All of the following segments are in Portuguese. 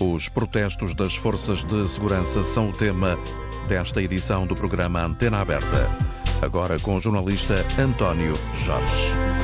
Os protestos das forças de segurança são o tema desta edição do programa Antena Aberta. Agora com o jornalista António Jorge.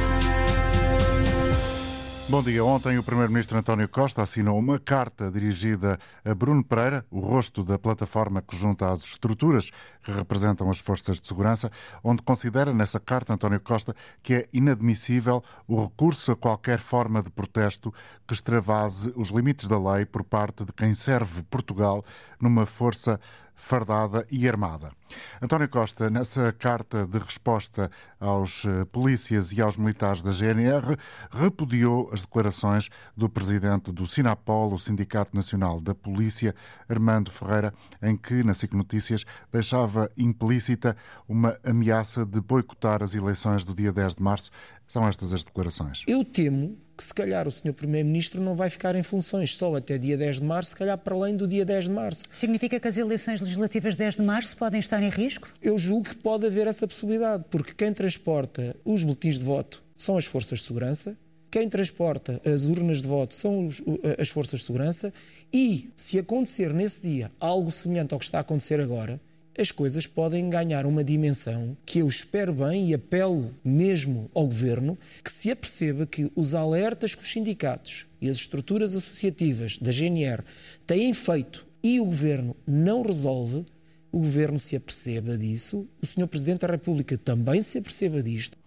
Bom dia. Ontem o Primeiro-Ministro António Costa assinou uma carta dirigida a Bruno Pereira, o rosto da plataforma que junta as estruturas que representam as forças de segurança, onde considera nessa carta António Costa que é inadmissível o recurso a qualquer forma de protesto que extravase os limites da lei por parte de quem serve Portugal numa força fardada e armada. António Costa, nessa carta de resposta aos eh, polícias e aos militares da GNR, repudiou as declarações do presidente do Sinapol, o Sindicato Nacional da Polícia, Armando Ferreira, em que, na SIC Notícias, deixava implícita uma ameaça de boicotar as eleições do dia 10 de março. São estas as declarações. Eu temo que se calhar o Sr. Primeiro-Ministro não vai ficar em funções só até dia 10 de março, se calhar para além do dia 10 de março. Significa que as eleições legislativas de 10 de março podem estar em risco? Eu julgo que pode haver essa possibilidade, porque quem transporta os boletins de voto são as forças de segurança, quem transporta as urnas de voto são os, as forças de segurança e, se acontecer nesse dia algo semelhante ao que está a acontecer agora, as coisas podem ganhar uma dimensão que eu espero bem e apelo mesmo ao Governo que se aperceba que os alertas que os sindicatos e as estruturas associativas da GNR têm feito e o Governo não resolve, o Governo se aperceba disso, o Sr. Presidente da República também se aperceba disto.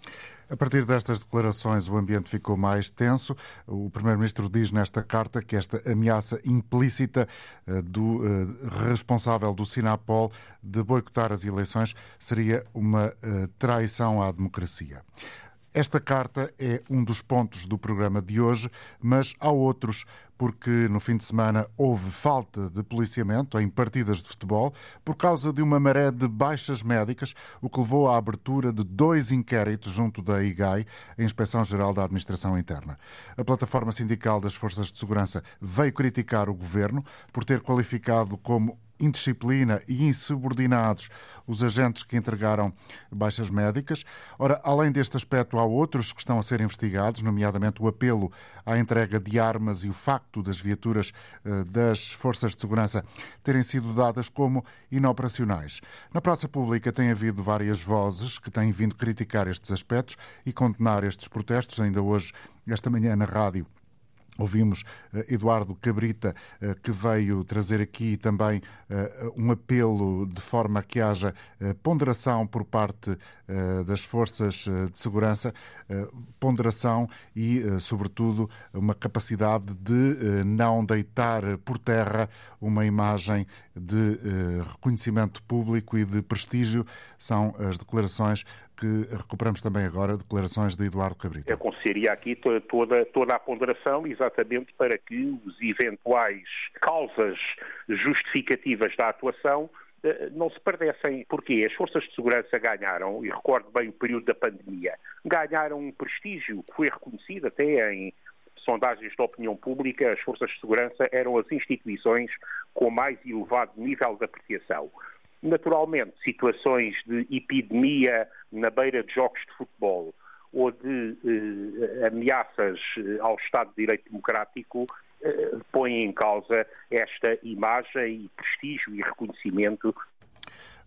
A partir destas declarações, o ambiente ficou mais tenso. O Primeiro-Ministro diz nesta carta que esta ameaça implícita eh, do eh, responsável do Sinapol de boicotar as eleições seria uma eh, traição à democracia. Esta carta é um dos pontos do programa de hoje, mas há outros porque no fim de semana houve falta de policiamento em partidas de futebol por causa de uma maré de baixas médicas, o que levou à abertura de dois inquéritos junto da IGAI, a Inspeção Geral da Administração Interna. A plataforma sindical das Forças de Segurança veio criticar o governo por ter qualificado como indisciplina e insubordinados os agentes que entregaram baixas médicas. Ora, além deste aspecto, há outros que estão a ser investigados, nomeadamente o apelo à entrega de armas e o facto das viaturas eh, das forças de segurança terem sido dadas como inoperacionais. Na praça pública tem havido várias vozes que têm vindo criticar estes aspectos e condenar estes protestos. Ainda hoje, esta manhã, na rádio, Ouvimos uh, Eduardo Cabrita, uh, que veio trazer aqui também uh, um apelo de forma que haja ponderação por parte das forças de segurança, ponderação e, sobretudo, uma capacidade de não deitar por terra uma imagem de reconhecimento público e de prestígio. São as declarações que recuperamos também agora declarações de Eduardo Cabrita. Aconselharia aqui toda, toda, a ponderação exatamente para que os eventuais causas justificativas da atuação eh, não se perdessem. Porque as forças de segurança ganharam, e recordo bem o período da pandemia, ganharam um prestígio que foi reconhecido até em sondagens da opinião pública, as forças de segurança eram as instituições com mais elevado nível de apreciação. Naturalmente, situações de epidemia na beira de jogos de futebol ou de eh, ameaças eh, ao Estado de Direito Democrático eh, põem em causa esta imagem e prestígio e reconhecimento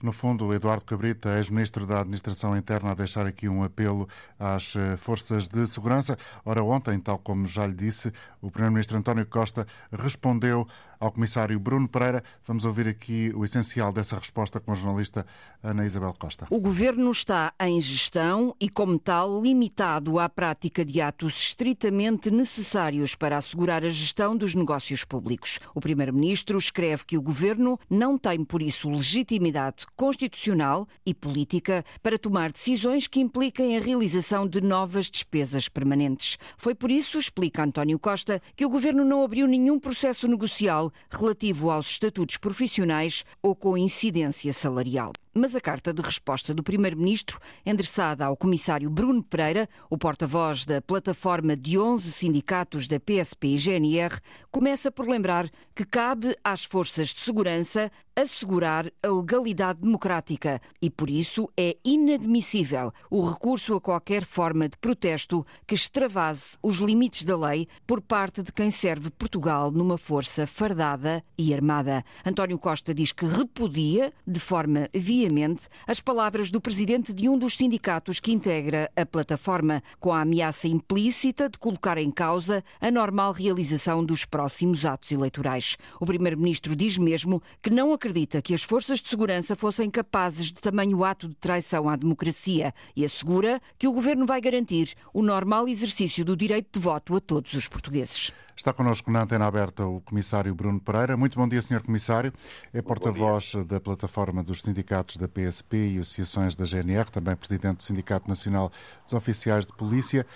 no fundo, Eduardo Cabrita, ex-ministro da Administração Interna, a deixar aqui um apelo às eh, forças de segurança. Ora, ontem, tal como já lhe disse, o Primeiro-Ministro António Costa respondeu ao Comissário Bruno Pereira. Vamos ouvir aqui o essencial dessa resposta com a jornalista Ana Isabel Costa. O Governo está em gestão e, como tal, limitado à prática de atos estritamente necessários para assegurar a gestão dos negócios públicos. O Primeiro-Ministro escreve que o Governo não tem, por isso, legitimidade constitucional e política para tomar decisões que impliquem a realização de novas despesas permanentes. Foi por isso, explica António Costa, que o Governo não abriu nenhum processo negocial relativo aos estatutos profissionais ou com incidência salarial. mas a carta de resposta do Primeiro-Ministro, endereçada ao Comissário Bruno Pereira, o porta-voz da plataforma de 11 sindicatos da PSP e GNR, começa por lembrar que cabe às forças de segurança assegurar a legalidade democrática e, por isso, é inadmissível o recurso a qualquer forma de protesto que extravase os limites da lei por parte de quem serve Portugal numa força fardada e armada. António Costa diz que repudia, de forma veemente, as palavras do presidente de um dos sindicatos que integra a plataforma, com a ameaça implícita de colocar em causa a normal realização dos próximos atos eleitorais. O primeiro-ministro diz mesmo que não acredita que as forças de segurança fossem capazes de tamanho ato de traição à democracia e assegura que o governo vai garantir o normal exercício do direito de voto a todos os portugueses. Está connosco na antena aberta o comissário Bruno Pereira. Muito bom dia, senhor comissário. É porta-voz da plataforma dos sindicatos da PSP e associações da GNR, também presidente do Sindicato Nacional dos Oficiais de Polícia.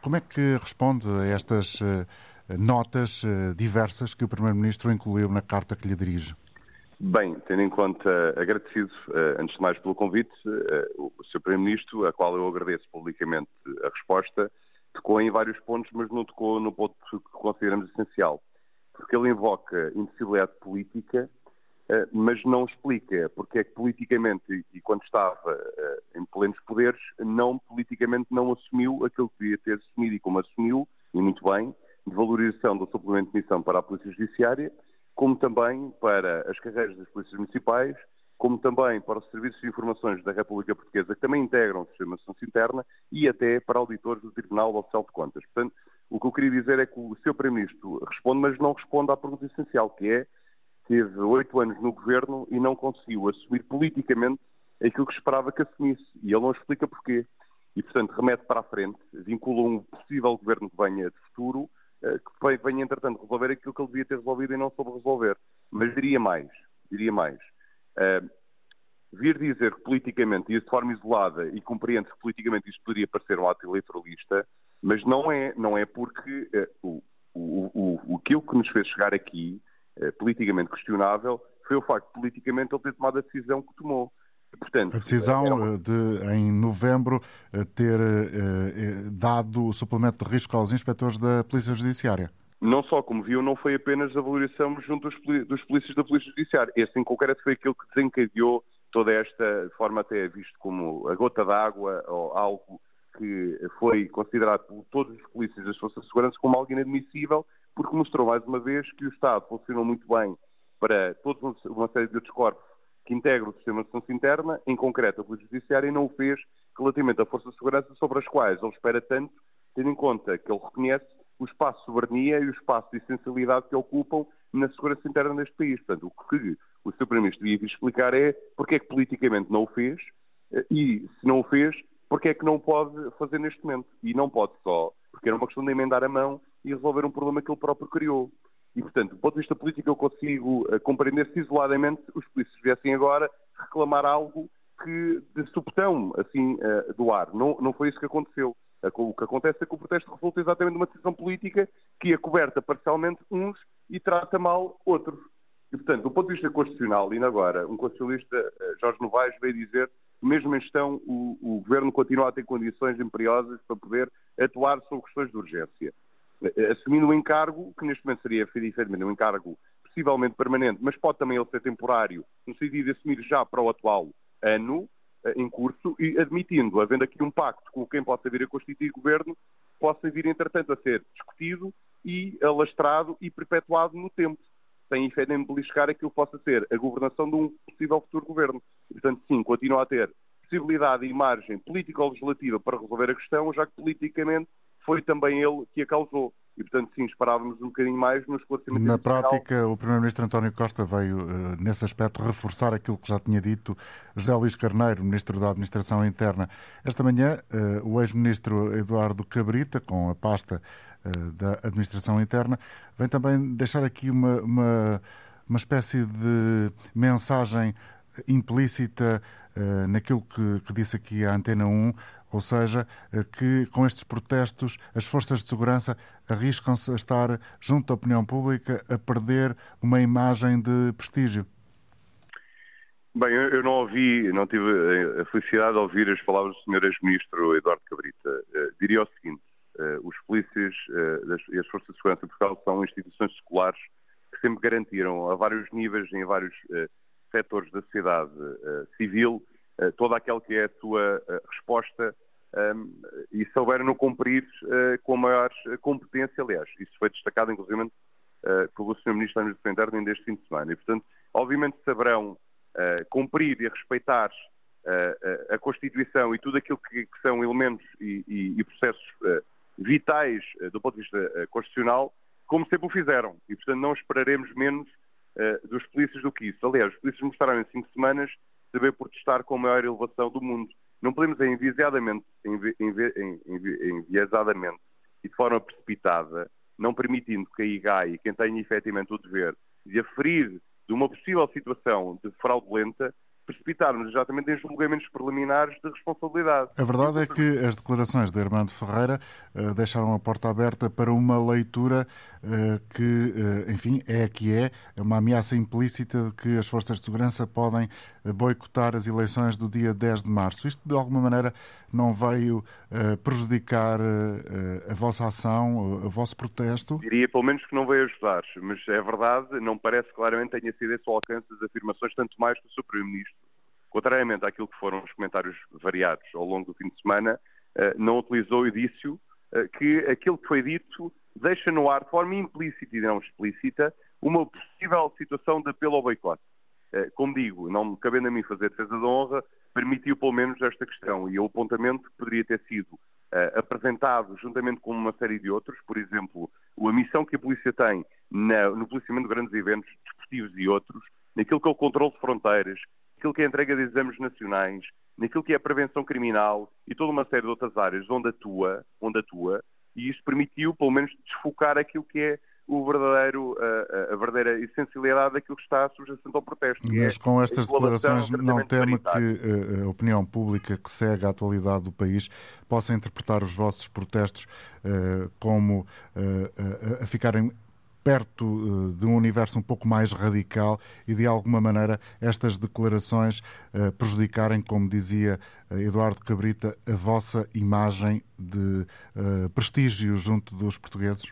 Como é que responde a estas eh, notas eh, diversas que o primeiro-ministro incluiu na carta que lhe dirige? Bem, tendo em conta, agradecido, eh, antes de mais, pelo convite, o Sr. Primeiro-Ministro, a qual eu agradeço publicamente a resposta, tocou em vários pontos, mas não tocou no ponto que consideramos essencial. Porque ele invoca indecibilidade política, eh, mas não explica porque é que politicamente, e quando estava eh, em plenos poderes, não politicamente não assumiu aquilo que devia ter assumido e como assumiu, e muito bem, de valorização do suplemento de missão para a Polícia Judiciária, como também para as carreiras das polícias municipais, como também para os serviços de informações da República Portuguesa, que também integram o sistema de justiça interna, e até para auditores do Tribunal Oficial de Contas. Portanto, o que eu queria dizer é que o Sr. Primeiro-Ministro responde, mas não responde à pergunta essencial, que é teve oito anos no governo e não conseguiu assumir politicamente aquilo que esperava que assumisse. E ele não explica porquê. E, portanto, remete para a frente, vincula um possível governo que venha de futuro, que venha, entretanto, resolver aquilo que ele devia ter resolvido e não soube resolver. Mas diria mais, diria mais. Uh, vir dizer que politicamente, e de forma isolada, e compreende que politicamente isto poderia parecer um ato eleitoralista, mas não é, não é porque uh, o, o, o, aquilo que nos fez chegar aqui, uh, politicamente questionável, foi o facto de politicamente ele ter tomado a decisão que tomou. Portanto, a decisão uma... de, em novembro, ter dado o suplemento de risco aos inspectores da Polícia Judiciária não só, como viu, não foi apenas a valorização junto dos, dos polícias da Polícia Judiciária. Esse em concreto foi aquilo que desencadeou toda esta forma até visto como a gota d'água ou algo que foi considerado por todos os polícias das Forças de Segurança como algo inadmissível, porque mostrou mais uma vez que o Estado funcionou muito bem para toda uma série de outros corpos que integram o sistema de segurança interna, em concreto a Polícia Judiciária, e não o fez relativamente a Forças de Segurança sobre as quais ele espera tanto, tendo em conta que ele reconhece o espaço de soberania e o espaço de essencialidade que ocupam na segurança interna deste país. Portanto, o que o Sr. Primeiro-Ministro devia explicar é porque é que politicamente não o fez eh, e, se não o fez, porque é que não pode fazer neste momento. E não pode só, porque era uma questão de emendar a mão e resolver um problema que ele próprio criou. E, portanto, do ponto de vista político, eu consigo uh, compreender se isoladamente os polícias viessem agora reclamar algo que de subtão, assim, uh, do ar. Não, não foi isso que aconteceu. O que acontece é que o protesto resulta exatamente de uma decisão política que é coberta parcialmente uns e trata mal outros. E, portanto, do ponto de vista constitucional, ainda agora, um constitucionalista, eh, Jorge Novaes, veio dizer que, mesmo em gestão, o, o governo continua a ter condições imperiosas para poder atuar sobre questões de urgência. Eh, assumindo um encargo, que neste momento seria, efetivamente, um encargo possivelmente permanente, mas pode também ele ser temporário, no sentido de assumir já para o atual ano, eh, em curso e admitindo, havendo aqui um pacto com quem possa vir a constituir governo, possa vir, entretanto, a ser discutido e alastrado e perpetuado no tempo, sem efetivamente beliscar aquilo que possa ser a governação de um possível futuro governo. Portanto, sim, continua a ter possibilidade e margem político-legislativa para resolver a questão, já que politicamente foi também ele que a causou. E, portanto, sim, esperávamos um bocadinho mais no esclarecimento. Na prática, o Primeiro-Ministro António Costa veio, eh, nesse aspecto, reforçar aquilo que já tinha dito José Luís Carneiro, Ministro da Administração Interna. Esta manhã, eh, o ex-Ministro Eduardo Cabrita, com a pasta eh, da Administração Interna, vem também deixar aqui uma, uma, uma espécie de mensagem implícita naquilo que, que disse aqui a Antena 1, ou seja, eh, que com estes protestos as forças de segurança arriscam-se a estar junto à opinião pública a perder uma imagem de prestígio. Bem, eu não ouvi, não tive a felicidade de ouvir as palavras do Sr. Ex-Ministro Eduardo Cabrita. Uh, diria o seguinte: uh, os polícias e as Forças de Segurança de Portugal são instituições seculares que sempre garantiram a vários níveis, em vários setores da sociedade civil, toda aquela que é a sua resposta e souberam no cumprir com a maior competência, aliás. Isso foi destacado, inclusive, pelo Sr. Ministro da Administração Interna ainda este fim de semana. E, portanto, obviamente saberão cumprir e respeitar a Constituição e tudo aquilo que, são elementos e, processos vitais do ponto de vista constitucional, como sempre o fizeram. E, portanto, não esperaremos menos dos polícias do que isso. Aliás, os polícias mostraram em cinco semanas saber protestar com a maior elevação do mundo. Não podemos enviesadamente, enviesadamente e de forma precipitada, não permitindo que a IGAI, quem tem efetivamente o dever de aferir de uma possível situação de fraudulenta, precipitarmos exatamente em julgamentos preliminares de responsabilidade. A verdade é que as declarações de Armando Ferreira uh, deixaram a porta aberta para uma leitura uh, que, uh, enfim, é a que é uma ameaça implícita de que as forças de segurança podem boicotar as eleições do dia 10 de março. Isto, de alguma maneira, não veio prejudicar a vossa ação, o vosso protesto? Diria, pelo menos, que não veio ajudar, mas é verdade, não parece claramente tenha sido esse o alcance das afirmações, tanto mais que o Sr. Primeiro-Ministro contrariamente àquilo que foram os comentários variados ao longo do fim de semana, eh, não utilizou o indício que aquilo que foi dito deixa no ar, de forma implícita e não explícita, uma possível situação de apelo ao boicote. Eh, como digo, não cabendo a mim fazer defesa da honra, permitiu pelo menos esta questão. E o apontamento que poderia ter sido apresentado juntamente com uma série de outros, por exemplo, a missão que a polícia tem no policiamento de grandes eventos desportivos e outros, naquilo que é o controle de fronteiras, naquilo que é a entrega de exames nacionais, naquilo que é a prevenção criminal e toda uma série de outras áreas onde atua, onde atua e isto permitiu, pelo menos, desfocar aquilo que é o verdadeiro, a, a verdadeira essencialidade daquilo que está subjacente ao protesto. Mas é com estas declarações não teme que eh, a opinião pública que segue a atualidade do país possa interpretar os vossos protestos uh, como uh, a ficarem perto eh, de um universo um pouco mais radical e, de alguma maneira, estas declarações eh, prejudicarem, como dizia eh, Eduardo Cabrita, a vossa imagem de prestígio junto dos portugueses?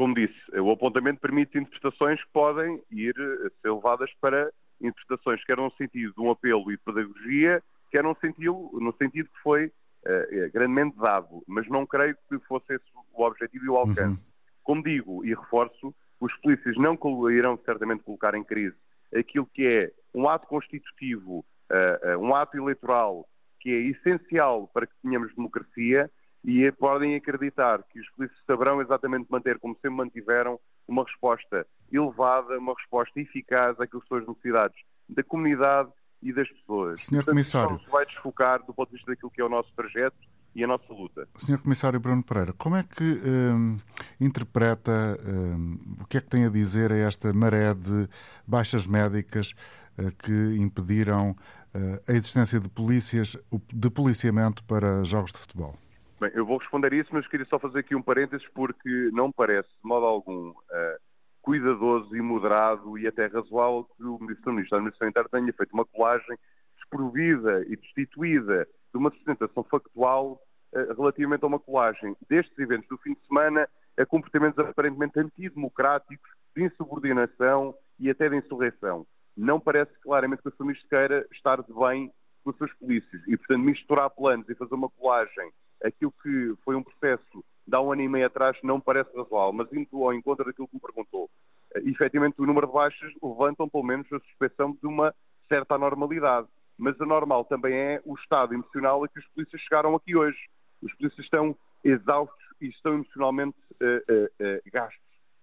Como disse, o apontamento permite interpretações que podem ir ser levadas para interpretações que eram no sentido de um apelo e de pedagogia, que eram no sentido, no sentido que foi uh, grandemente dado, mas não creio que fosse esse o objetivo e o alcance. Uhum. Como digo e reforço, os polícias não irão certamente colocar em crise aquilo que é um ato constitutivo, uh, uh, um ato eleitoral que é essencial para que tenhamos democracia e podem acreditar que os polícias saberão exatamente manter, como sempre mantiveram, uma resposta elevada, uma resposta eficaz àquilo que são as necessidades da comunidade e das pessoas. Senhor Portanto, Comissário. Se vai desfocar do ponto de vista daquilo que é o nosso trajeto e a nossa luta. Sr. Comissário Bruno Pereira, como é que hum, interpreta, hum, o que é que tem a dizer a esta maré de baixas médicas uh, que impediram uh, a existência de polícias, de policiamento para jogos de futebol? Bem, eu vou responder a isso, mas queria só fazer aqui um parênteses porque não parece, de modo algum, uh, cuidadoso e moderado e até razoável que o Ministro da Administração Interna tenha feito uma colagem desprovida e destituída de uma sustentação factual uh, relativamente a uma colagem destes eventos do fim de semana a comportamentos aparentemente antidemocráticos, de insubordinação e até de insurreição. Não parece claramente que o Sr. Ministro queira estar de bem com os seus polícias e, portanto, misturar planos e fazer uma colagem, aquilo que foi um processo de há um ano e meio atrás, não parece razoável, mas indo ao encontro daquilo que me perguntou. Uh, efetivamente, o número de baixas levantam, pelo menos, a suspeição de uma certa anormalidade mas o normal também é o estado emocional a que os polícias chegaram aqui hoje. Os polícias estão exaustos e estão emocionalmente uh, uh, uh, gastos.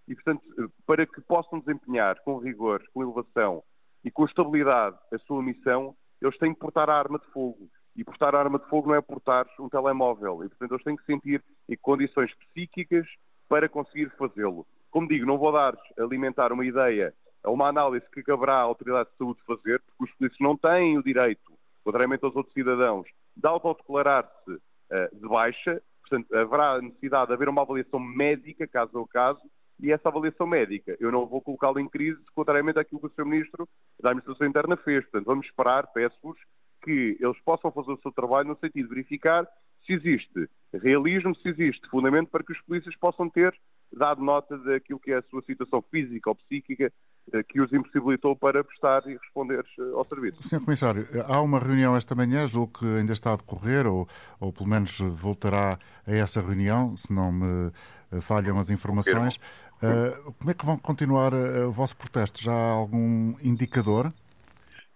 E, portanto, para que possam desempenhar com rigor, com elevação e com estabilidade a sua missão, eles têm que portar a arma de fogo. E portar a arma de fogo não é portar um telemóvel. E, portanto, eles têm que sentir condições psíquicas para conseguir fazê-lo. Como digo, não vou dar alimentar uma ideia é uma análise que caberá à Autoridade de Saúde fazer, porque os polícias não têm o direito, contrariamente aos outros cidadãos, de autodeclarar-se uh, de baixa, portanto, haverá necessidade de haver uma avaliação médica, caso ao caso, e essa avaliação médica. Eu não vou colocá-la em crise, contrariamente àquilo que o Sr. Ministro da Administração Interna fez. Portanto, vamos esperar, peço-vos, que eles possam fazer o seu trabalho no sentido de verificar se existe realismo, se existe fundamento para que os polícias possam ter dado nota daquilo que é a sua situação física ou psíquica eh, que os impossibilitou para prestar e responder eh, ao serviço. Senhor Comissário, há uma reunião esta manhã, julgo que ainda está a decorrer, ou, ou pelo menos voltará a essa reunião, se não me eh, falham as informações. Uh, como é que vão continuar o vosso protesto? Já há algum indicador?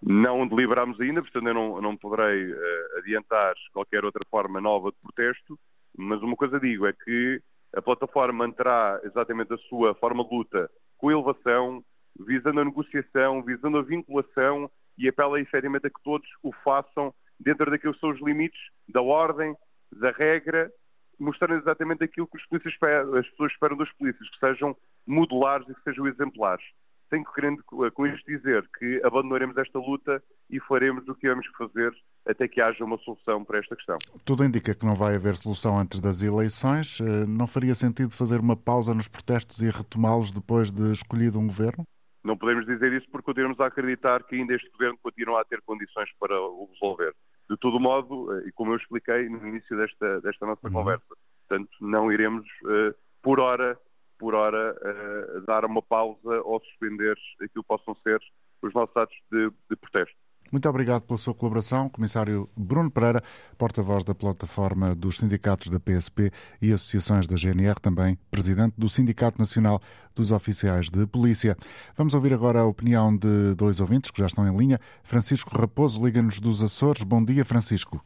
Não deliberamos ainda, portanto eu não, não poderei uh, adiantar qualquer outra forma nova de protesto, mas uma coisa digo é que a plataforma manterá exatamente a sua forma de luta com elevação, visando a negociação, visando a vinculação e apela efetivamente a que todos o façam dentro daqueles os limites da ordem, da regra, mostrando exatamente aquilo que os polícias as pessoas esperam dos polícias, que sejam modulares e que sejam exemplares tenho querendo com isto dizer que abandonaremos esta luta e faremos o que temos que fazer até que haja uma solução para esta questão. Tudo indica que não vai haver solução antes das eleições. Eh, não faria sentido fazer uma pausa nos protestos e retomá-los depois de escolhido um governo? Não podemos dizer isso porque continuamos a acreditar que ainda este governo continua a ter condições para o resolver. De todo modo, eh, e como eu expliquei no início desta, desta nossa uhum. conversa, portanto, não iremos, uh, por hora, por hora, uh, dar uma pausa ou suspender aquilo que possam ser os nossos atos de, de protesto. Muito obrigado pela sua colaboração, Comissário Bruno Pereira, porta-voz da plataforma dos sindicatos da PSP e associações da GNR, também presidente do Sindicato Nacional dos Oficiais de Polícia. Vamos ouvir agora a opinião de dois ouvintes que já estão em linha. Francisco Raposo, Liga-nos dos Açores. Bom dia, Francisco.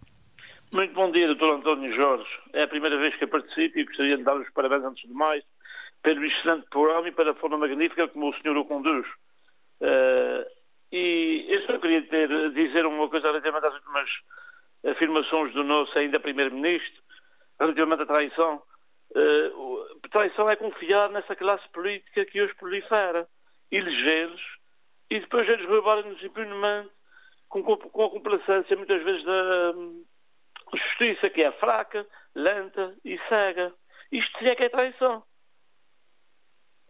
Muito bom dia, Dr. António Jorge. É a primeira vez que eu participo e gostaria de dar os parabéns antes de mais pelo excelente programa e pela forma magnífica como o senhor o conduz. Uh, e eu só queria ter, dizer uma coisa relativamente às últimas afirmações do nosso ainda Primeiro-Ministro, relativamente à traição. Uh, traição é confiar nessa classe política que hoje prolifera, elegê-los e depois eles roubarem-nos impunemente com, com a complacência muitas vezes da um, justiça que é fraca, lenta e cega. Isto é que é traição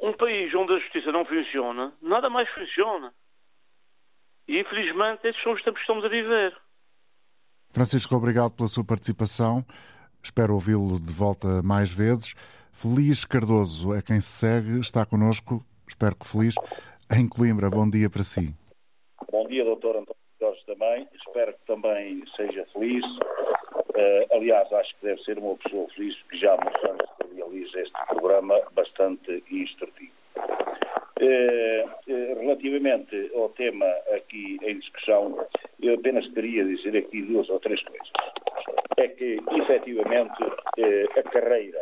um país onde a justiça não funciona, nada mais funciona. E infelizmente estes são os tempos que estamos a viver. Francisco, obrigado pela sua participação. Espero ouvi-lo de volta mais vezes. Feliz Cardoso é quem se segue, está connosco, espero que feliz, em Coimbra. Bom dia para si. Bom dia, doutor António Jorge também. Espero que também seja feliz. Uh, aliás, acho que deve ser uma pessoa feliz, porque já há muitos anos que realiza este programa bastante instrutivo. Uh, uh, relativamente ao tema aqui em discussão, eu apenas queria dizer aqui duas ou três coisas. É que, efetivamente, a carreira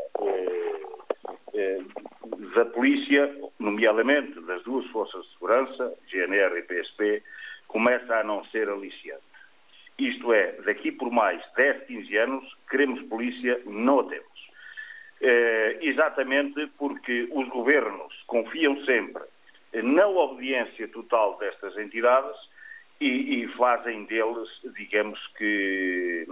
da polícia, nomeadamente das duas forças de segurança, GNR e PSP, começa a não ser aliciante. Isto é, daqui por mais 10, 15 anos, queremos polícia, não a temos. É, exatamente porque os governos confiam sempre na obediência total destas entidades e, e fazem deles, digamos que,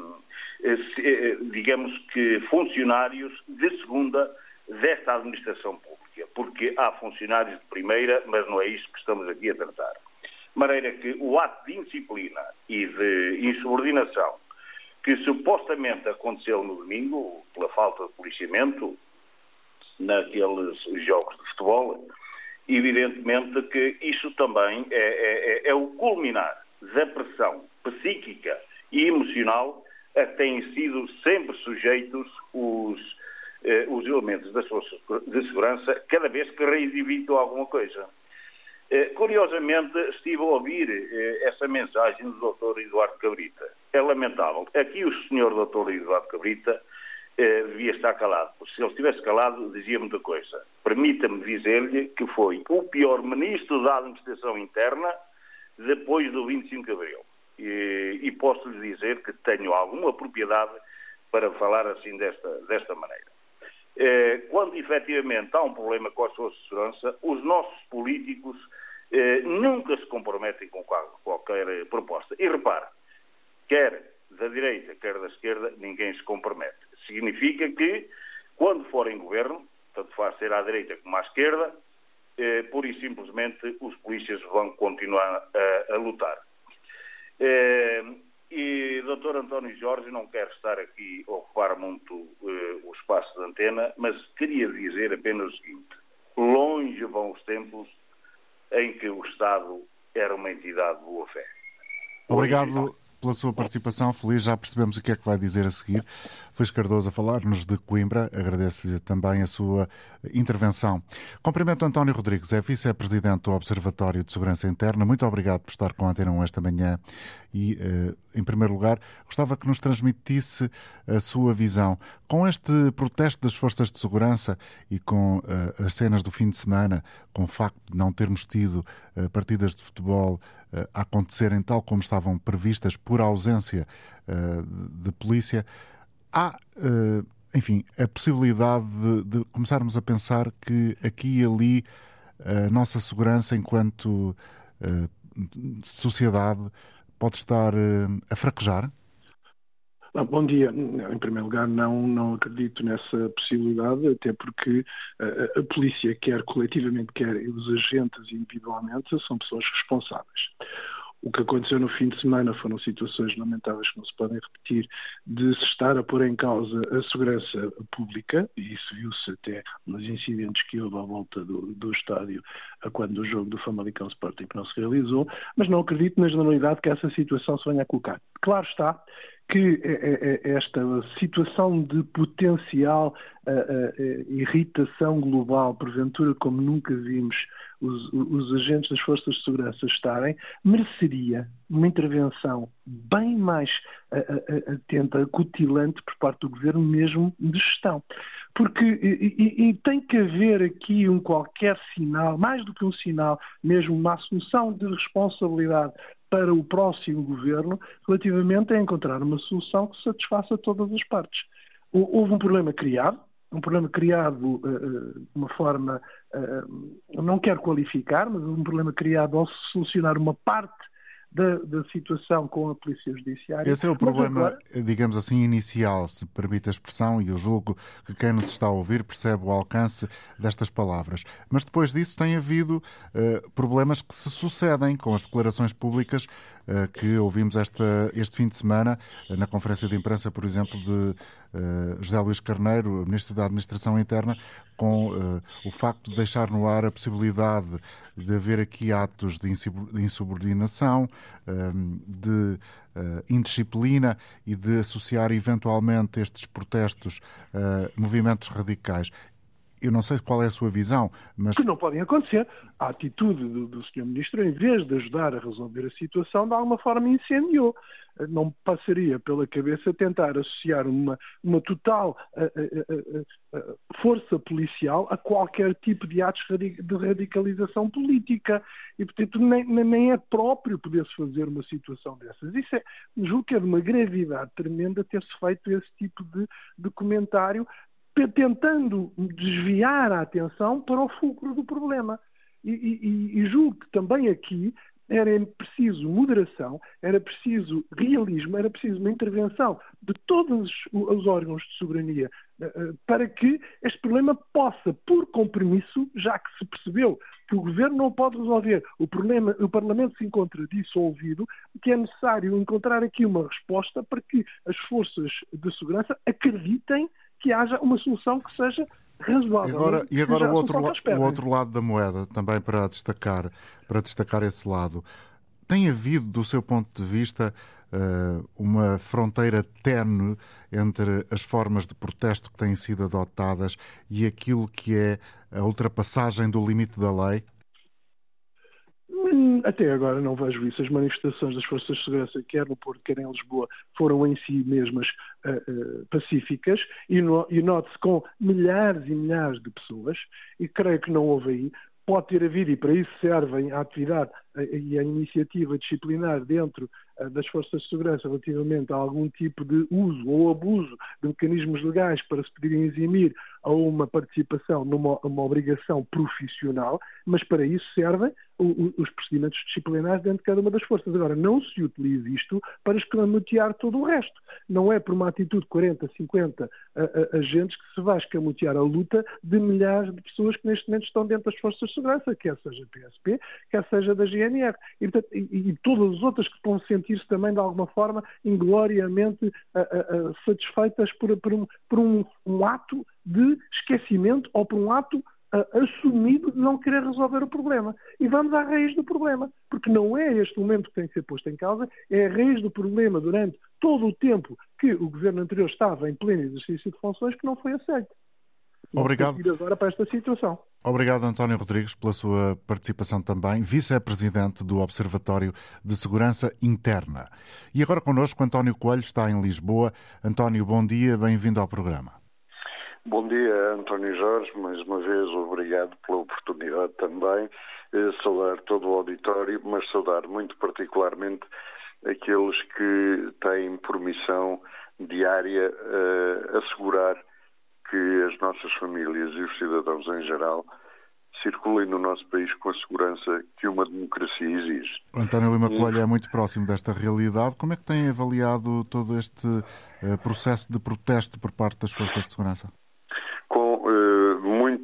eh, eh, digamos que funcionários de segunda desta administração pública, porque há funcionários de primeira, mas não é isso que estamos aqui a tratar maneira que o ato de indisciplina e de insubordinação que supostamente aconteceu no domingo, pela falta de policiamento, naqueles jogos de futebol, evidentemente que isso também é, é, é, é o culminar da pressão psíquica e emocional a que têm sido sempre sujeitos os, eh, os elementos das forças de segurança cada vez que reivinditam alguma coisa. Eh, curiosamente, estive a ouvir eh, essa mensagem do Dr. Eduardo Cabrita. É lamentável. Aqui o Sr. Dr. Eduardo Cabrita eh, devia estar calado. Se ele estivesse calado, dizia muita coisa. Permita-me dizer-lhe que foi o pior ministro da Administração Interna depois do 25 de Abril. E, posso-lhe dizer que tenho alguma propriedade para falar assim desta, desta maneira. Quando efetivamente há um problema com as suas de segurança, os nossos políticos nunca se comprometem com qualquer eh, proposta. E repare, quer da direita, quer da esquerda, ninguém se compromete. Significa que, quando forem governo, tanto faz ser à direita como à esquerda, eh, pura e simplesmente os polícias vão continuar a, a lutar. Eh, e Dr. António Jorge não quer estar aqui a ocupar muito eh, o espaço de antena, mas queria dizer apenas o seguinte: longe vão os tempos em que o Estado era uma entidade de boa fé. Obrigado pela sua participação. Feliz, já percebemos o que é que vai dizer a seguir. Feliz Cardoso a falar-nos de Coimbra. Agradeço-lhe também a sua intervenção. Cumprimento António Rodrigues, é vice-presidente do Observatório de Segurança Interna. Muito obrigado por estar com a Antena 1 esta manhã. E, eh, em primeiro lugar, gostava que nos transmitisse a sua visão. Com este protesto das forças de segurança e com eh, as cenas do fim de semana, com o facto de não termos tido eh, partidas de futebol acontecerem tal como estavam previstas por ausência de polícia, há enfim, a possibilidade de, de, começarmos a pensar que aqui e ali a nossa segurança enquanto uh, sociedade pode estar uh, a fraquejar? Bom dia. Em primeiro lugar, não, não acredito nessa possibilidade, até porque a, a, polícia, quer coletivamente, quer os agentes individualmente, são pessoas responsáveis. O que aconteceu no fim de semana foram situações lamentáveis que não se podem repetir, de se estar a pôr em causa a segurança pública, e isso viu-se até nos incidentes que houve à volta do, do estádio, quando o jogo do Famalicão Sporting não se realizou, mas não acredito na generalidade que essa situação se venha a colocar. Claro está que é, é, é esta situação de potencial irritação global, porventura como nunca vimos os, os, agentes das forças de segurança estarem, mereceria uma intervenção bem mais atenta, acutilante por parte do governo, mesmo de gestão. Porque e, e tem que haver aqui um qualquer sinal, mais do que um sinal, mesmo uma assunção de responsabilidade para o próximo governo relativamente a encontrar uma solução que satisfaça todas as partes. Houve um problema criado, um problema criado uh, de uma forma, uh, não quero qualificar, mas um problema criado ao solucionar uma parte da, da, situação com a Polícia Judiciária. Esse é o problema, agora... digamos assim, inicial, se permite a expressão, e eu julgo que quem nos está a ouvir percebe o alcance destas palavras. Mas depois disso tem havido uh, problemas que se sucedem com as declarações públicas que ouvimos esta, este fim de semana, uh, na conferência de imprensa, por exemplo, de José Luís Carneiro, Ministro da Administração Interna, com o facto de deixar no ar a possibilidade de haver aqui atos de insubordinação, ehm, de eh, indisciplina e de associar eventualmente estes protestos a movimentos radicais. Eu não sei qual é a sua visão, mas. Que não podem acontecer. A atitude do, do Sr. Ministro, em vez de ajudar a resolver a situação, de alguma forma incendiou não passaria pela cabeça tentar associar uma, uma total uh, uh, força policial a qualquer tipo de atos de radicalização política. E, portanto, nem, nem é próprio poder-se fazer uma situação dessas. Isso é, julgo que é de uma gravidade tremenda ter-se feito esse tipo de, de comentário, tentando desviar a atenção para o fulcro do problema. E, e, e, julgo que também aqui era preciso moderação, era preciso realismo, era preciso uma intervenção de todos os órgãos de soberania eh, eh, para que este problema possa, por compromisso, já que se percebeu que o governo não pode resolver, o, problema, o Parlamento se encontra dissolvido, que é necessário encontrar aqui uma resposta para que as forças de segurança acreditem que haja uma solução que seja razoável. Agora, e agora o outro, o outro lado da moeda, também para destacar, para destacar esse lado. Tem havido, do seu ponto de vista, eh, uma fronteira tenue entre as formas de protesto que têm sido adotadas e aquilo que é a ultrapassagem do limite da lei? Até agora não vejo isso. As manifestações das forças de segurança, quer no Porto, quer em Lisboa, foram em si mesmas uh, uh, pacíficas e, no, e note-se com milhares e milhares de pessoas, e creio que não houve aí. Pode ter havido, e para isso servem a atividade e a iniciativa disciplinar dentro eh, das forças de segurança relativamente a algum tipo de uso ou abuso de mecanismos legais para se poderem eximir a uma participação numa uma obrigação profissional, mas para isso servem os procedimentos disciplinares dentro de cada uma das forças. Agora, não se utilize isto para escamotear todo o resto. Não é por uma atitude de 40, 50 agentes que se vai escamotear a luta de milhares de pessoas que neste momento estão dentro das forças de segurança, quer seja PSP, quer seja da GNR. E, portanto, e, e todas as outras que vão sentir-se também, de alguma forma, ingloriamente satisfeitas por, por, um, por um, um ato de esquecimento ou por um ato uh, assumido não querer resolver o problema. E vamos à raiz do problema, porque não é este momento que tem que ser posto em causa, é a raiz do problema durante todo o tempo que o governo anterior estava em pleno exercício de funções que não foi aceito. Obrigado. agora para esta situação. Obrigado, António Rodrigues, pela sua participação também, vice-presidente do Observatório de Segurança Interna. E agora connosco, António Coelho está em Lisboa. António, bom dia, bem-vindo ao programa. Bom dia, António Jorge. Mais uma vez, obrigado pela oportunidade também. Eh, saudar todo o auditório, mas saudar muito particularmente aqueles que têm por missão diária uh, assegurar que as nossas famílias e os cidadãos em geral circulem no nosso país com a segurança que uma democracia exige. António Lima Coelho é muito próximo desta realidade. Como é que tem avaliado todo este uh, processo de protesto por parte das forças de segurança?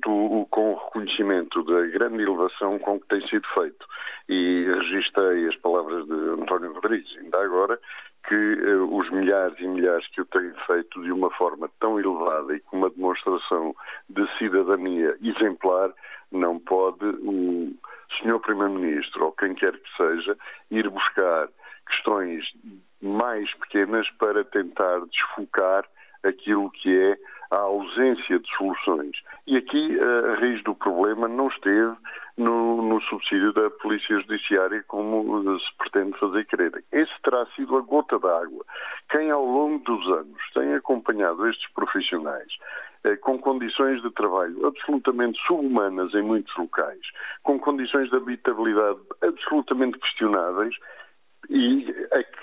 Muito com o reconhecimento da grande elevação com que tem sido feito. E registrei as palavras de António Rodrigues, ainda agora, que uh, os milhares e milhares que o têm feito de uma forma tão elevada e com uma demonstração de cidadania exemplar, não pode o Sr. Primeiro-Ministro ou quem quer que seja ir buscar questões mais pequenas para tentar desfocar aquilo que é a ausência de soluções. E aqui a raiz do problema não esteve no, no, subsídio da Polícia Judiciária, como se pretende fazer crer. Esse terá sido a gota d'água. Quem, ao longo dos anos, tem acompanhado estes profissionais eh, com condições de trabalho absolutamente subhumanas em muitos locais, com condições de habitabilidade absolutamente questionáveis, e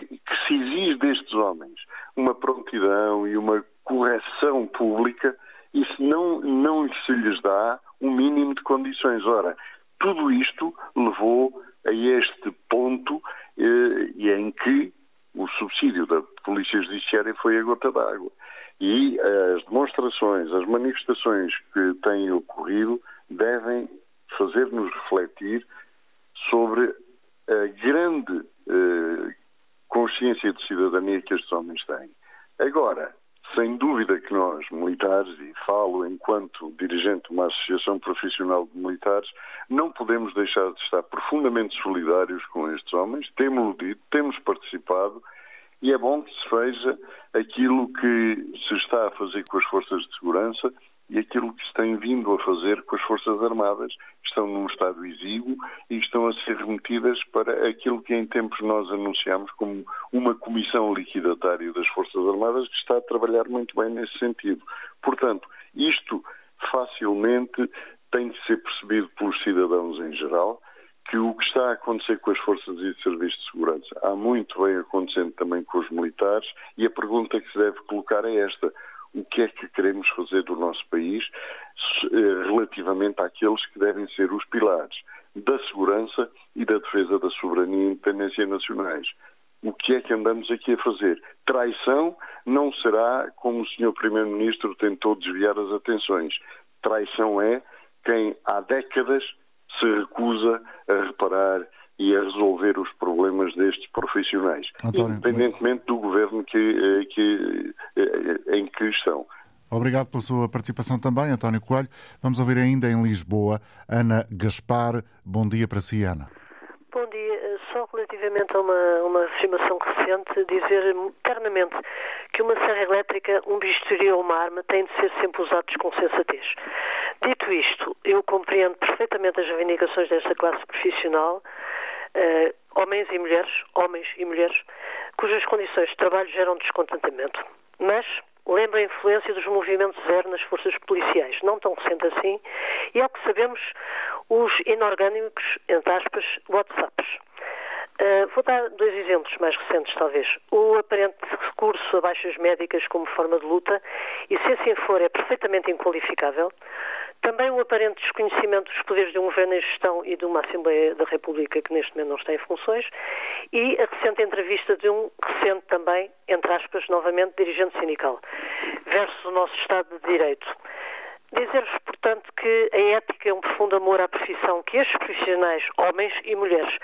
que se exige destes homens uma prontidão e uma correção pública, isso não, não se lhes dá um mínimo de condições. Ora, tudo isto levou a este ponto eh, em que o subsídio da Polícia Judiciária foi a gota d'água. E as demonstrações, as manifestações que têm ocorrido devem fazer-nos refletir sobre a grande eh, consciência de cidadania que estes homens têm. Agora, sem dúvida que nós, militares, e falo enquanto dirigente de uma associação profissional de militares, não podemos deixar de estar profundamente solidários com estes homens. Temos-lo dito, temos participado e é bom que se veja aquilo que se está a fazer com as forças de segurança e aquilo que se tem vindo a fazer com as Forças Armadas. Estão num estado exíguo e estão a ser remetidas para aquilo que em tempos nós anunciámos como uma comissão liquidatária das Forças Armadas que está a trabalhar muito bem nesse sentido. Portanto, isto facilmente tem de ser percebido pelos cidadãos em geral que o que está a acontecer com as forças e serviços de segurança há muito bem acontecendo também com os militares e a pergunta que se deve colocar é esta o que é que queremos fazer do nosso país eh, relativamente àqueles que devem ser os pilares da segurança e da defesa da soberania e independência nacionais. O que é que andamos aqui a fazer? Traição não será como o Sr. Primeiro-Ministro tentou desviar as atenções. Traição é quem há décadas se recusa a reparar e a resolver os problemas destes profissionais, António, independentemente do governo que, eh, que, eh, em que estão. Obrigado pela sua participação também, António Coelho. Vamos ouvir ainda em Lisboa Ana Gaspar. Bom dia para si, Ana. Bom dia. Eh, só relativamente a uma, uma afirmação recente, dizer eternamente que uma serra elétrica, um bisturi ou uma arma têm de ser sempre usados com sensatez. Dito isto, eu compreendo perfeitamente as reivindicações desta classe profissional, uh, homens e mulheres, homens e mulheres, cujas condições de trabalho geram descontentamento. Mas lembra a influência dos movimentos zero nas forças policiais, não tão recente assim, e ao que sabemos, os inorgânicos, entre aspas, WhatsApps. Uh, vou dar dois exemplos mais recentes, talvez. O aparente recurso a baixas médicas como forma de luta, e se assim for, é perfeitamente inqualificável. Também o aparente desconhecimento dos poderes de um governo em gestão e de uma Assembleia da República que neste momento não está em funções. E a recente entrevista de um recente também, entre aspas, novamente, dirigente sindical, versus o nosso Estado de Direito. Dizer-vos, portanto, que a ética é um profundo amor à profissão que estes profissionais, homens e mulheres,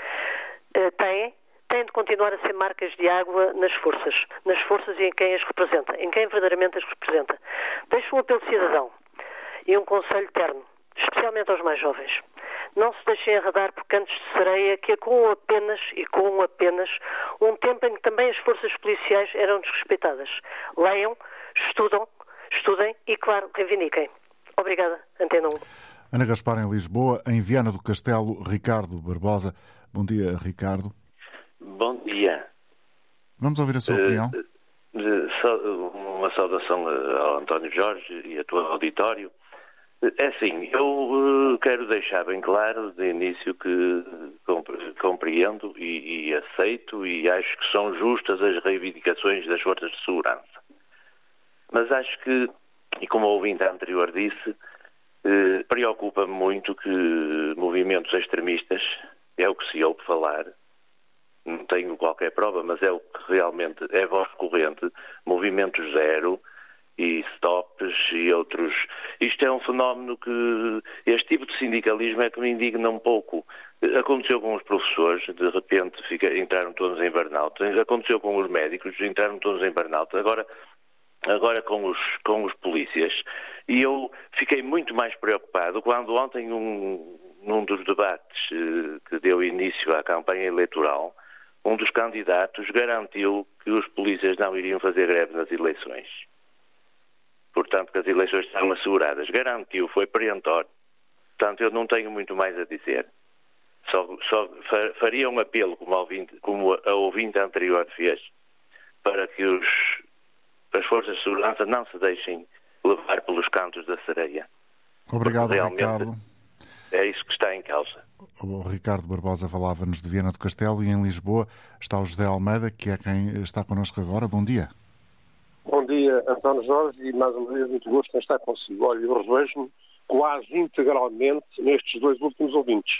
têm, têm de continuar a ser marcas de água nas forças, nas forças e em quem as representa, em quem verdadeiramente as representa. Deixo um apelo cidadão e um conselho terno, especialmente aos mais jovens. Não se deixem arredar por cantos de sereia que com apenas e com apenas um tempo em que também as forças policiais eram desrespeitadas. Leiam, estudam, estudem e, claro, reivindiquem. Obrigada, Antena 1. Ana Gaspar, em Lisboa. Em Viana do Castelo, Ricardo Barbosa. Bom dia, Ricardo. Bom dia. Vamos ouvir a sua uh, opinião. Uh, uma saudação ao António Jorge e a todo o auditório. É assim, eu quero deixar bem claro de início que compreendo e, e, aceito e acho que são justas as reivindicações das forças de segurança. Mas acho que, e como o ouvinte anterior disse, eh, preocupa-me muito que movimentos extremistas, é o que se ouve falar, não tenho qualquer prova, mas é o que realmente é voz corrente, movimento zero e stops e outros. Isto é um fenómeno que este tipo de sindicalismo é que me indigna um pouco. Aconteceu com os professores, de repente fica, entraram todos em burnout. Aconteceu com os médicos, entraram todos em burnout. Agora, agora com os, com os polícias. E eu fiquei muito mais preocupado quando ontem, um, num dos debates eh, que deu início à campanha eleitoral, um dos candidatos garantiu que os polícias não iriam fazer greve nas eleições. Portanto, que as eleições estavam asseguradas. Garantiu, foi perentório. Portanto, eu não tenho muito mais a dizer. Só, só faria um apelo, como a, ouvinte, como a ouvinte anterior fez, para que os, as forças de segurança não se deixem levar pelos cantos da sereia. Obrigado, Ricardo. É isso que está em causa. O Ricardo Barbosa falava-nos de Viana do Castelo e em Lisboa está o José Almeida, que é quem está connosco agora. Bom dia. Bom dia, António Jorge, e mais uma vez muito gosto em estar consigo. Olha, eu revejo-me quase integralmente nestes dois últimos ouvintes.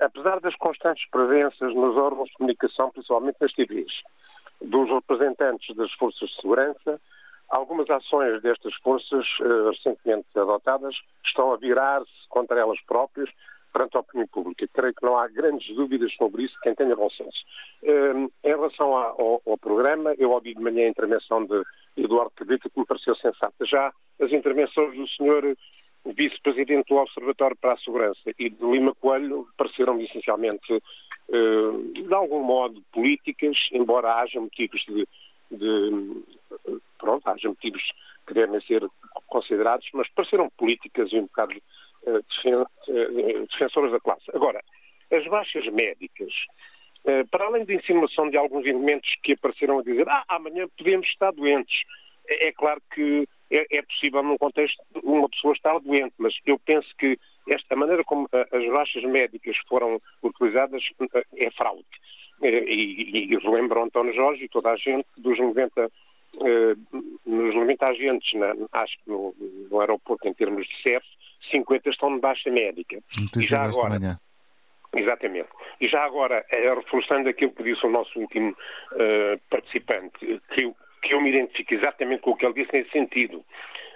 Apesar das constantes presenças nos órgãos de comunicação, principalmente nas TVs, dos representantes das forças de segurança, algumas ações destas forças uh, recentemente adotadas estão a virar-se contra elas próprias perante a opinião pública. Creio que não há grandes dúvidas sobre isso, quem tenha bom senso. Uh, em relação ao, programa, eu ouvi de manhã a intervenção de Eduardo Cadeta, que me pareceu sensata. Já as intervenções do senhor vice-presidente do Observatório para a Segurança e de Lima Coelho pareceram essencialmente, uh, de algum modo, políticas, embora haja motivos de de pronto, haja motivos que devem ser considerados, mas pareceram políticas e um bocado uh, defen uh, defensoras da classe. Agora, as baixas médicas, uh, para além da insinuação de alguns elementos que apareceram a dizer ah, amanhã podemos estar doentes, é, é claro que é, é, possível num contexto uma pessoa estar doente, mas eu penso que esta maneira como as baixas médicas foram utilizadas é fraude. Eh, e, e, relembro António Jorge e toda a gente dos 90, eh, nos 90 agentes, na, acho que no, no, aeroporto, em termos de CEF, 50 estão de baixa médica. Notícia e já agora, manhã. Exatamente. E já agora, eh, reforçando aquilo que disse o nosso último uh, participante, que eu, que eu me identifico exatamente com o que ele disse nesse sentido.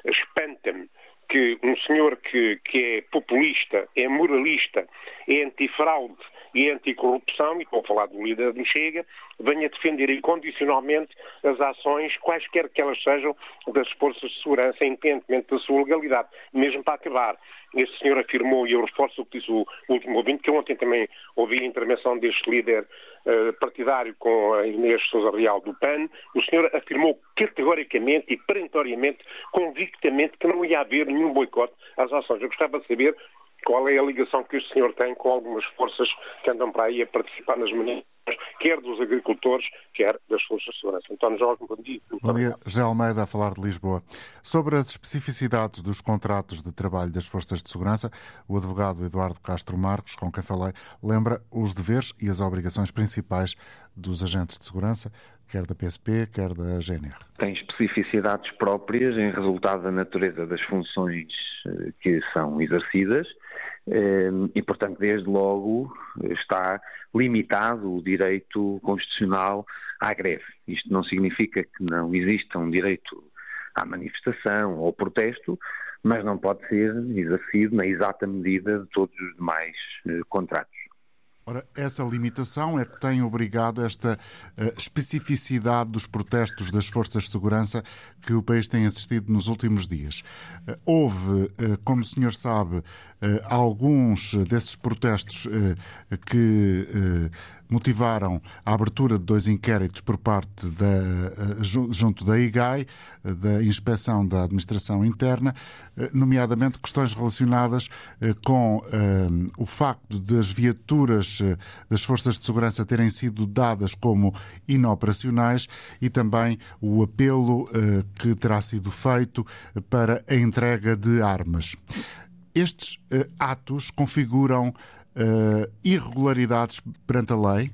Espanta-me que um senhor que, que é populista, é moralista, é antifraude e anticorrupção, e a falar do líder do Chega, venha defender incondicionalmente as ações, quaisquer que elas sejam, das forças de segurança, independentemente da sua legalidade. Mesmo para acabar, este senhor afirmou, e eu reforço o que disse o último ouvinte, que ontem também ouvi a intervenção deste líder uh, partidário com a Inês Sousa Real do PAN, o senhor afirmou categoricamente e perentoriamente, convictamente, que não ia haver nenhum boicote às ações. Eu gostava de saber qual é a ligação que este senhor tem com algumas forças que andam para aí a participar nas manifestações quer dos agricultores, quer das forças de segurança. António Jorge, bom dia. Bom dia, José Almeida, a falar de Lisboa. Sobre as especificidades dos contratos de trabalho das forças de segurança, o advogado Eduardo Castro Marcos, com quem falei, lembra os deveres e as obrigações principais dos agentes de segurança, quer da PSP, quer da GNR. Tem especificidades próprias em resultado da natureza das funções eh, que são exercidas e, portanto, desde logo está limitado o direito constitucional à greve. Isto não significa que não exista um direito à manifestação ou protesto, mas não pode ser exercido na exata medida de todos os demais eh, contratos. Ora, essa limitação é que tem obrigado esta uh, especificidade dos protestos das forças de segurança que o país tem assistido nos últimos dias. Uh, houve, uh, como o senhor sabe, alguns desses protestos que motivaram a abertura de dois inquéritos por parte da, eh, junto da IGAI, eh, da Inspeção da Administração Interna, eh, nomeadamente questões relacionadas com o facto das viaturas das forças de segurança terem sido dadas como inoperacionais e também o apelo que terá sido feito para a entrega de armas. Estes atos configuram uh, irregularidades perante a lei?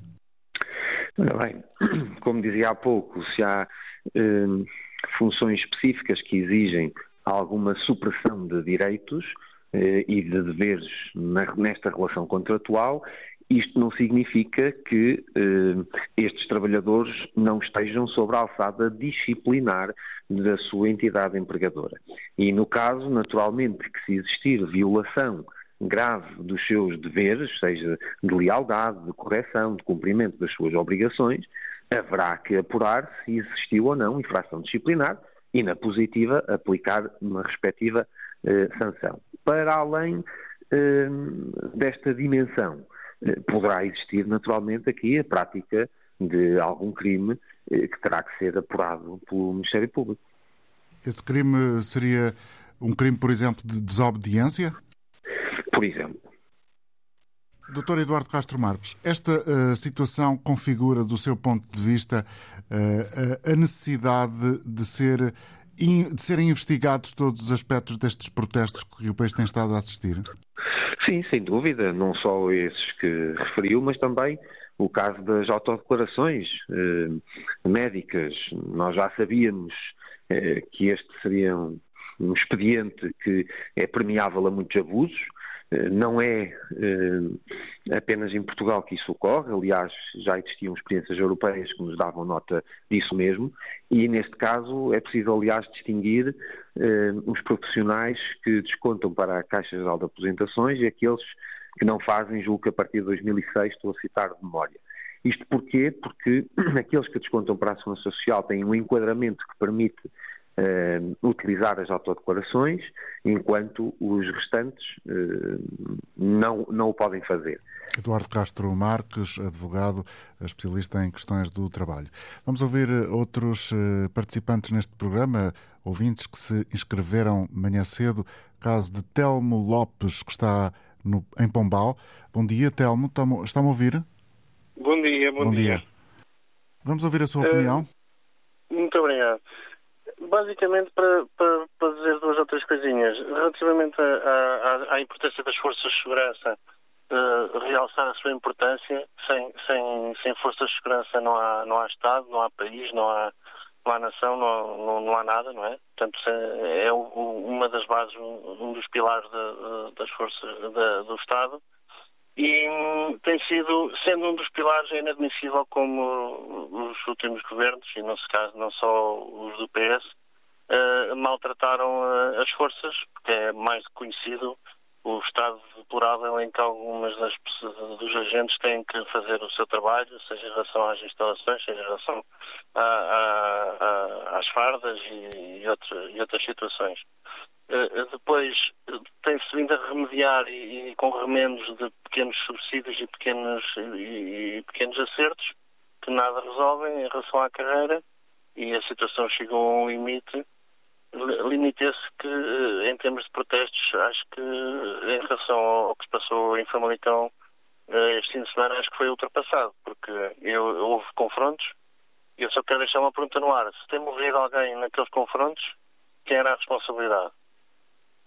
Bem, como dizia há pouco, se há uh, funções específicas que exigem alguma supressão de direitos uh, e de deveres na, nesta relação contratual, isto não significa que eh, estes trabalhadores não estejam sobre a alçada disciplinar da sua entidade empregadora. E no caso, naturalmente, que se existir violação grave dos seus deveres, seja de lealdade, de correção, de cumprimento das suas obrigações, haverá que apurar se existiu ou não infração disciplinar e, na positiva, aplicar uma respectiva eh, sanção. Para além eh, desta dimensão, eh, poderá existir naturalmente aqui a prática de algum crime eh, que terá que ser apurado pelo Ministério Público. Esse crime seria um crime, por exemplo, de desobediência? Por exemplo. Doutor Eduardo Castro Marcos, esta uh, situação configura, do seu ponto de vista, uh, a necessidade de, ser, in, de serem investigados todos os aspectos destes protestos que o país tem estado a assistir? Sim, sem dúvida. Não só esses que referiu, mas também o caso das autodeclarações uh, médicas. Nós já sabíamos que este seria um, um expediente que é permeável a muitos abusos não é eh, apenas em Portugal que isso ocorre, aliás, já existiam experiências europeias que nos davam nota disso mesmo, e neste caso é preciso, aliás, distinguir eh, os profissionais que descontam para a Caixa Geral de Aposentações e aqueles que não fazem, julgo que a partir de 2006, estou a citar de memória. Isto porquê? Porque aqueles que descontam para a Segurança Social têm um enquadramento que permite utilizar as autodeclarações, enquanto os restantes uh, não, não o podem fazer. Eduardo Castro Marques, advogado, especialista em questões do trabalho. Vamos ouvir eh, outros participantes neste programa, ouvintes que se inscreveram manhã cedo. Caso de Telmo Lopes, que está no, em Pombal. Bom dia, Telmo. Está-me a ouvir? Bom dia, bom, bom dia. dia. Vamos ouvir a sua opinião? Uh, muito obrigado. Basicamente, para, para, para, dizer duas ou três coisinhas. Relativamente à, à importância das forças de segurança, uh, realçar a sua importância. Sem, sem, sem forças de segurança não há, não há Estado, não há país, não há, não há nação, não, não, não há nada, não é? Portanto, é uma das bases, um dos pilares das forças do Estado e hum, tem sido, sendo um dos pilares, é inadmissível como os últimos governos, e não se caso não só os do PS, uh, maltrataram uh, as forças, porque é mais conhecido o estado deplorável em que algumas das, dos agentes têm que fazer o seu trabalho, seja em relação às instalações, seja em relação a, a, a, às fardas e, e, outra, e outras situações. Uh, depois tem-se vindo a remediar e, e, com remendos de pequenos subsídios e pequenos, e, e pequenos acertos que nada resolvem em relação à carreira e a situação chegou a um limite limite-se que, eh, em termos de protestos, acho que em relação ao que se passou em Famalicão eh, este fim de semana, acho que foi ultrapassado, porque eu, houve confrontos eu só quero deixar uma pergunta no ar. Se tem morrido alguém naqueles confrontos, quem era a responsabilidade?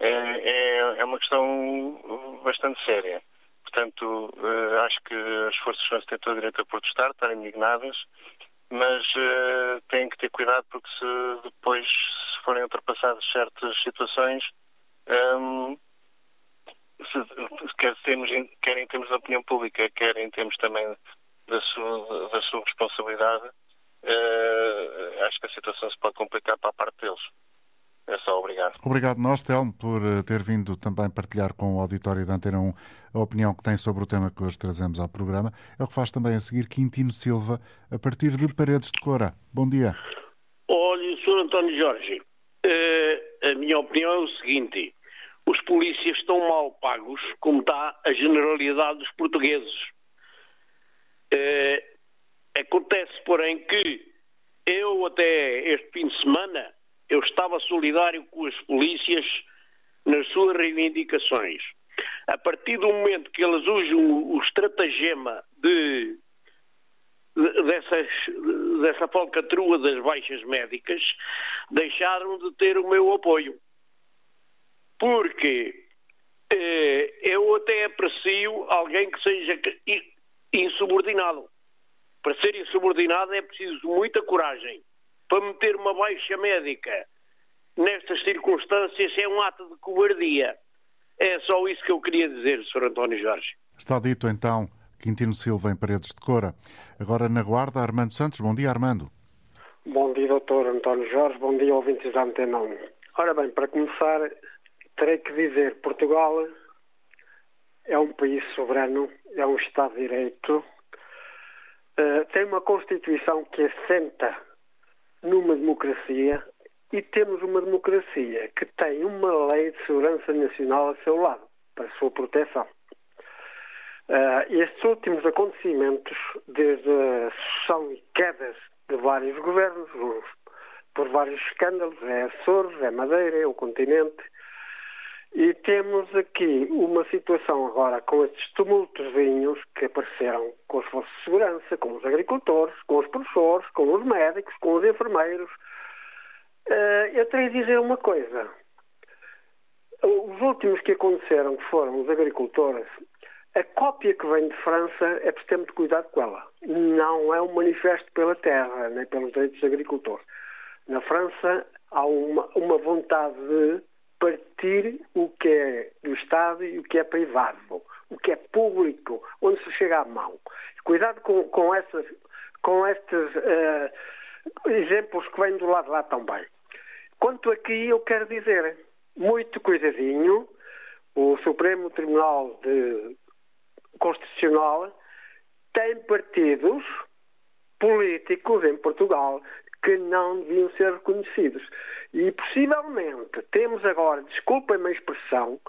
É, é, é uma questão bastante séria. Portanto, uh, acho que as forças segurança têm todo o direito a protestar, estar indignadas, mas uh, têm que ter cuidado porque se depois se forem ultrapassadas certas situações, um, se, quer, quer em termos da opinião pública, quer em termos também da sua, da sua responsabilidade, uh, acho que a situação se pode complicar para a parte deles. É só obrigado. Obrigado nós, Telmo, por eh, ter vindo também partilhar com o auditório da Antena 1 a opinião que tem sobre o tema que hoje trazemos ao programa. É o que faz também a seguir Quintino Silva, a partir de Paredes de Cora. Bom dia. Olha, Sr. António Jorge, uh, a minha opinião é o seguinte: os polícias estão mal pagos, como está a generalidade dos portugueses. Uh, acontece, porém, que eu até este fim de semana eu estava solidário com as polícias nas suas reivindicações. A partir do momento que elas usam o estratagema de, de dessas, dessa falcatrua das baixas médicas, deixaram de ter o meu apoio. Porque eh, eu até aprecio alguém que seja insubordinado. Para ser insubordinado é preciso muita coragem para meter uma baixa médica nestas circunstâncias é um ato de cobardia. É só isso que eu queria dizer, Sr. António Jorge. Está dito então, Quintino Silva em Paredes de Cora. Agora na Guarda, Armando Santos. Bom dia, Armando. Bom dia, doutor António Jorge. Bom dia, ouvintes da Antena 1. Ora bem, para começar, terei que dizer Portugal é um país soberano, é um Estado de Direito, uh, tem uma Constituição que assenta numa democracia e temos uma democracia que tem uma lei de segurança nacional a seu lado, para a sua proteção. Uh, estes últimos acontecimentos, desde a sucessão e quedas de vários governos, por vários escândalos, é Açores, é Madeira, é o continente, e temos aqui uma situação agora com estes tumultozinhos que apareceram com as forças de segurança, com os agricultores, com os professores, com os médicos, com os enfermeiros. Uh, eu teria de dizer uma coisa. Os últimos que aconteceram, foram os agricultores, a cópia que vem de França é preciso ter muito cuidado com ela. Não é um manifesto pela terra, nem pelos direitos dos agricultores. Na França há uma, uma vontade de partir o que é do Estado e o que é privado, o que é público, onde se chega à mão. Cuidado com, com, essas, com estes uh, exemplos que vêm do lado de lá também. Quanto aqui, eu quero dizer, muito cuidadinho, o Supremo Tribunal de Constitucional tem partidos políticos em Portugal que não deviam ser reconhecidos. E possivelmente temos agora, desculpem-me a expressão,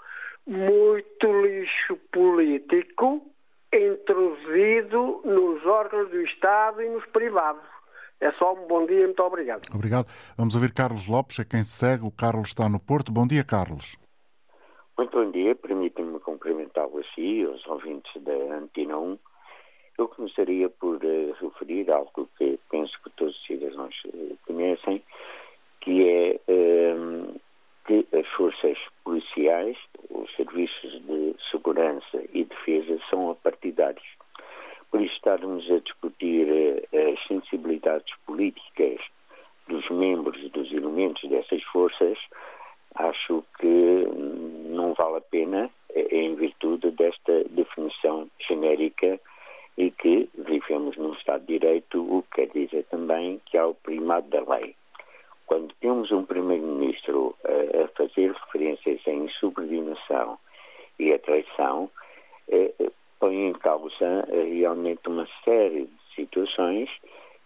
muito lixo político introduzido nos órgãos do Estado e nos privados. É só um bom dia e muito obrigado. Obrigado. Vamos ouvir Carlos Lopes, a quem segue. O Carlos está no Porto. Bom dia, Carlos. Muito bom dia. Permitem-me cumprimentá-lo a si aos ouvintes da Antena 1 eu começaria por uh, referir algo que penso que todos os cidadãos uh, conhecem, que é um, que as forças policiais, os serviços de segurança e defesa são apartidários. Por isso, estarmos a discutir uh, as sensibilidades políticas dos membros e dos elementos dessas forças, acho que não vale a pena, em virtude desta definição genérica e que vivemos num Estado de Direito, o que quer dizer também que há o primado da lei. Quando temos um Primeiro-Ministro a, a fazer referências à insubordinação e à traição, eh, põe em causa eh, realmente uma série de situações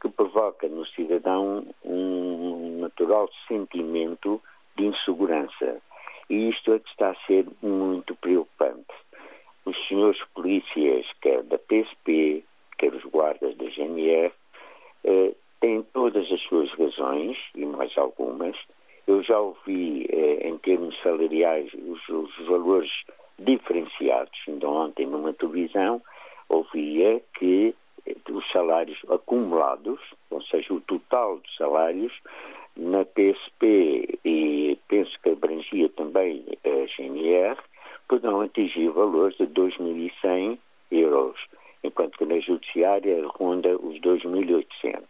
que provoca no cidadão um natural sentimento de insegurança. E isto é que está a ser muito preocupante os senhores polícias, quer da PSP, quer os guardas da GNR, eh, têm todas as suas razões, e mais algumas. Eu já ouvi, eh, em termos salariais, os, os valores diferenciados. Ainda ontem, numa televisão, ouvia que eh, os salários acumulados, ou seja, o total de salários, na PSP e penso que abrangia também a GNR, poderão atingir valores de 2.100 euros, enquanto que na judiciária ronda os 2.800.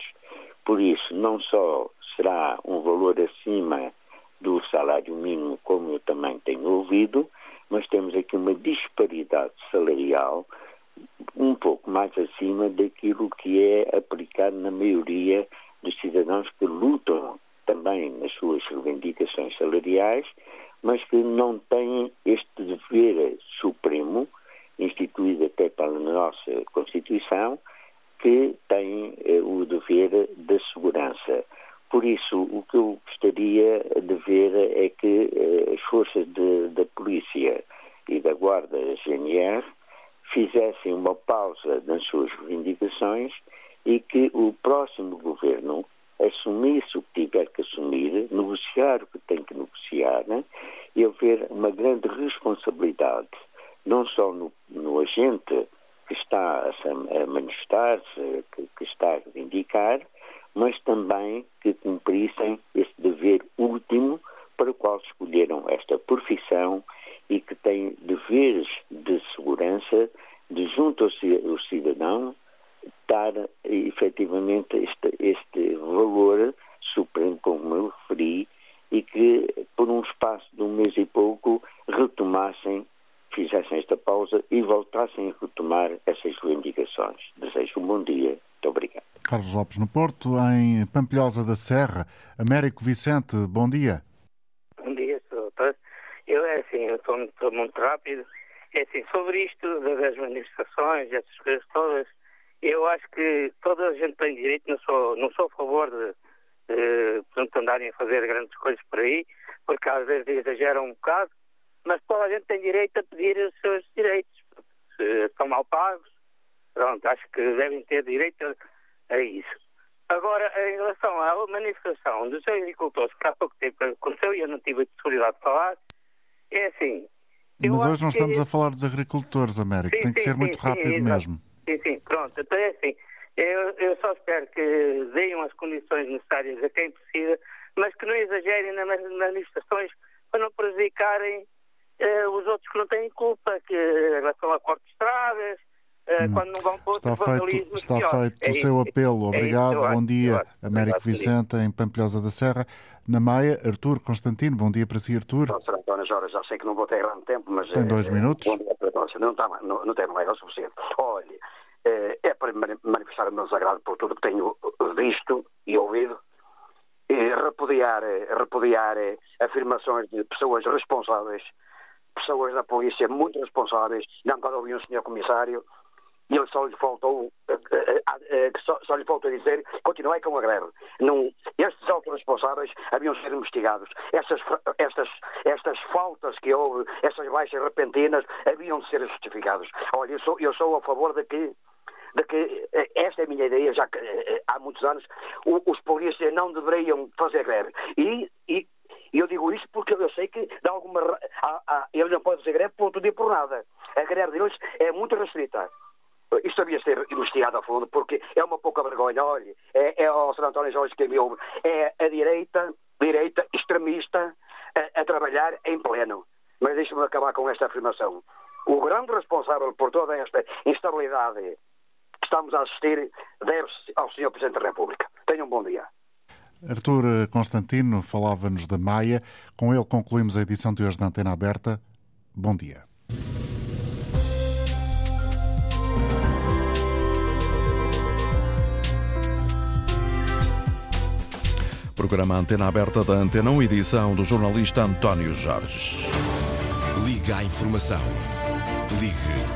Por isso, não só será um valor acima do salário mínimo, como eu também tenho ouvido, mas temos aqui uma disparidade salarial um pouco mais acima daquilo que é aplicado na maioria dos cidadãos que lutam também nas suas reivindicações salariais, mas que não têm este dever supremo, instituído até pela nossa Constituição, que tem eh, o dever da segurança. Por isso, o que eu gostaria de ver é que eh, as forças da polícia e da guarda GNR fizessem uma pausa nas suas reivindicações e que o próximo governo assumisse o que tiver que assumir, negociar o que tem que negociar né? e haver uma grande responsabilidade, não só no, no agente que está a, manifestar-se, que, que está a reivindicar, mas também que cumprissem esse dever último para o qual escolheram esta profissão e que têm deveres de segurança de junto ao cidadão dar efetivamente este, este valor supremo, como eu referi, e que por um espaço de um mês e pouco retomassem, fizessem esta pausa e voltassem a retomar essas reivindicações. Desejo um bom dia. Muito obrigado. Carlos Lopes no Porto, em Pampilhosa da Serra. Américo Vicente, bom dia. Bom dia, doutor. Eu, é assim, eu estou muito rápido. É assim, sobre isto das manifestações, essas coisas todas, eu acho que toda a gente tem direito, não sou, não sou a favor de, de andarem a fazer grandes coisas por aí, porque às vezes exageram um bocado, mas toda a gente tem direito a pedir os seus direitos. Se estão mal pagos, pronto, acho que devem ter direito a, a isso. Agora, em relação à manifestação dos agricultores, que há pouco tempo aconteceu e eu não tive a possibilidade de falar, é assim. Mas hoje não estamos a falar dos agricultores, Américo, sim, tem que sim, ser sim, muito rápido mesmo. Sim, sim, pronto. Então é assim. Eu, eu só espero que deem as condições necessárias a quem precisa, mas que não exagerem nas manifestações para não prejudicarem uh, os outros que não têm culpa, que em relação a cortes de estradas, uh, hum. quando não vão para Está feito, está feito é o seu apelo. Obrigado. É bom dia, Américo Vicente, em Pampilhosa da Serra. Na Maia, Artur Constantino. Bom dia para si, Artur. António Jorge, já sei que não vou ter grande tempo, mas... Tem dois é, minutos. Bom dia para todos. Não, está, não, não tem mais o suficiente. Olha, é, é para manifestar o meu desagrado por tudo que tenho visto e ouvido e repudiar, repudiar afirmações de pessoas responsáveis, pessoas da polícia muito responsáveis. Não quando ouvi um senhor comissário e ele só lhe faltou, só, só lhe faltou dizer continuei com a greve. Não, estes responsáveis haviam de ser investigados. Estas, estas, estas faltas que houve, estas baixas repentinas, haviam de ser justificadas. Olha, eu sou, eu sou a favor de que de que eh, esta é a minha ideia, já que eh, há muitos anos, os polícias não deveriam fazer greve. E, e eu digo isso porque eu sei que de alguma há, há, eles não podem fazer greve por outro dia por nada. A greve deles é muito restrita. Isto devia ser investigado a fundo, porque é uma pouca vergonha. Olha, é, é o Sr. António Jorge que me ouve. É a direita, direita extremista, a, a trabalhar em pleno. Mas deixe-me acabar com esta afirmação. O grande responsável por toda esta instabilidade estamos a assistir deve-se ao Sr. Presidente da República. Tenham um bom dia. Artur Constantino falava-nos da Maia. Com ele concluímos a edição de hoje da Antena Aberta. Bom dia. Programa Antena Aberta da Antena 1, edição do jornalista António Jorge. Liga à informação. Ligue à Antena 1.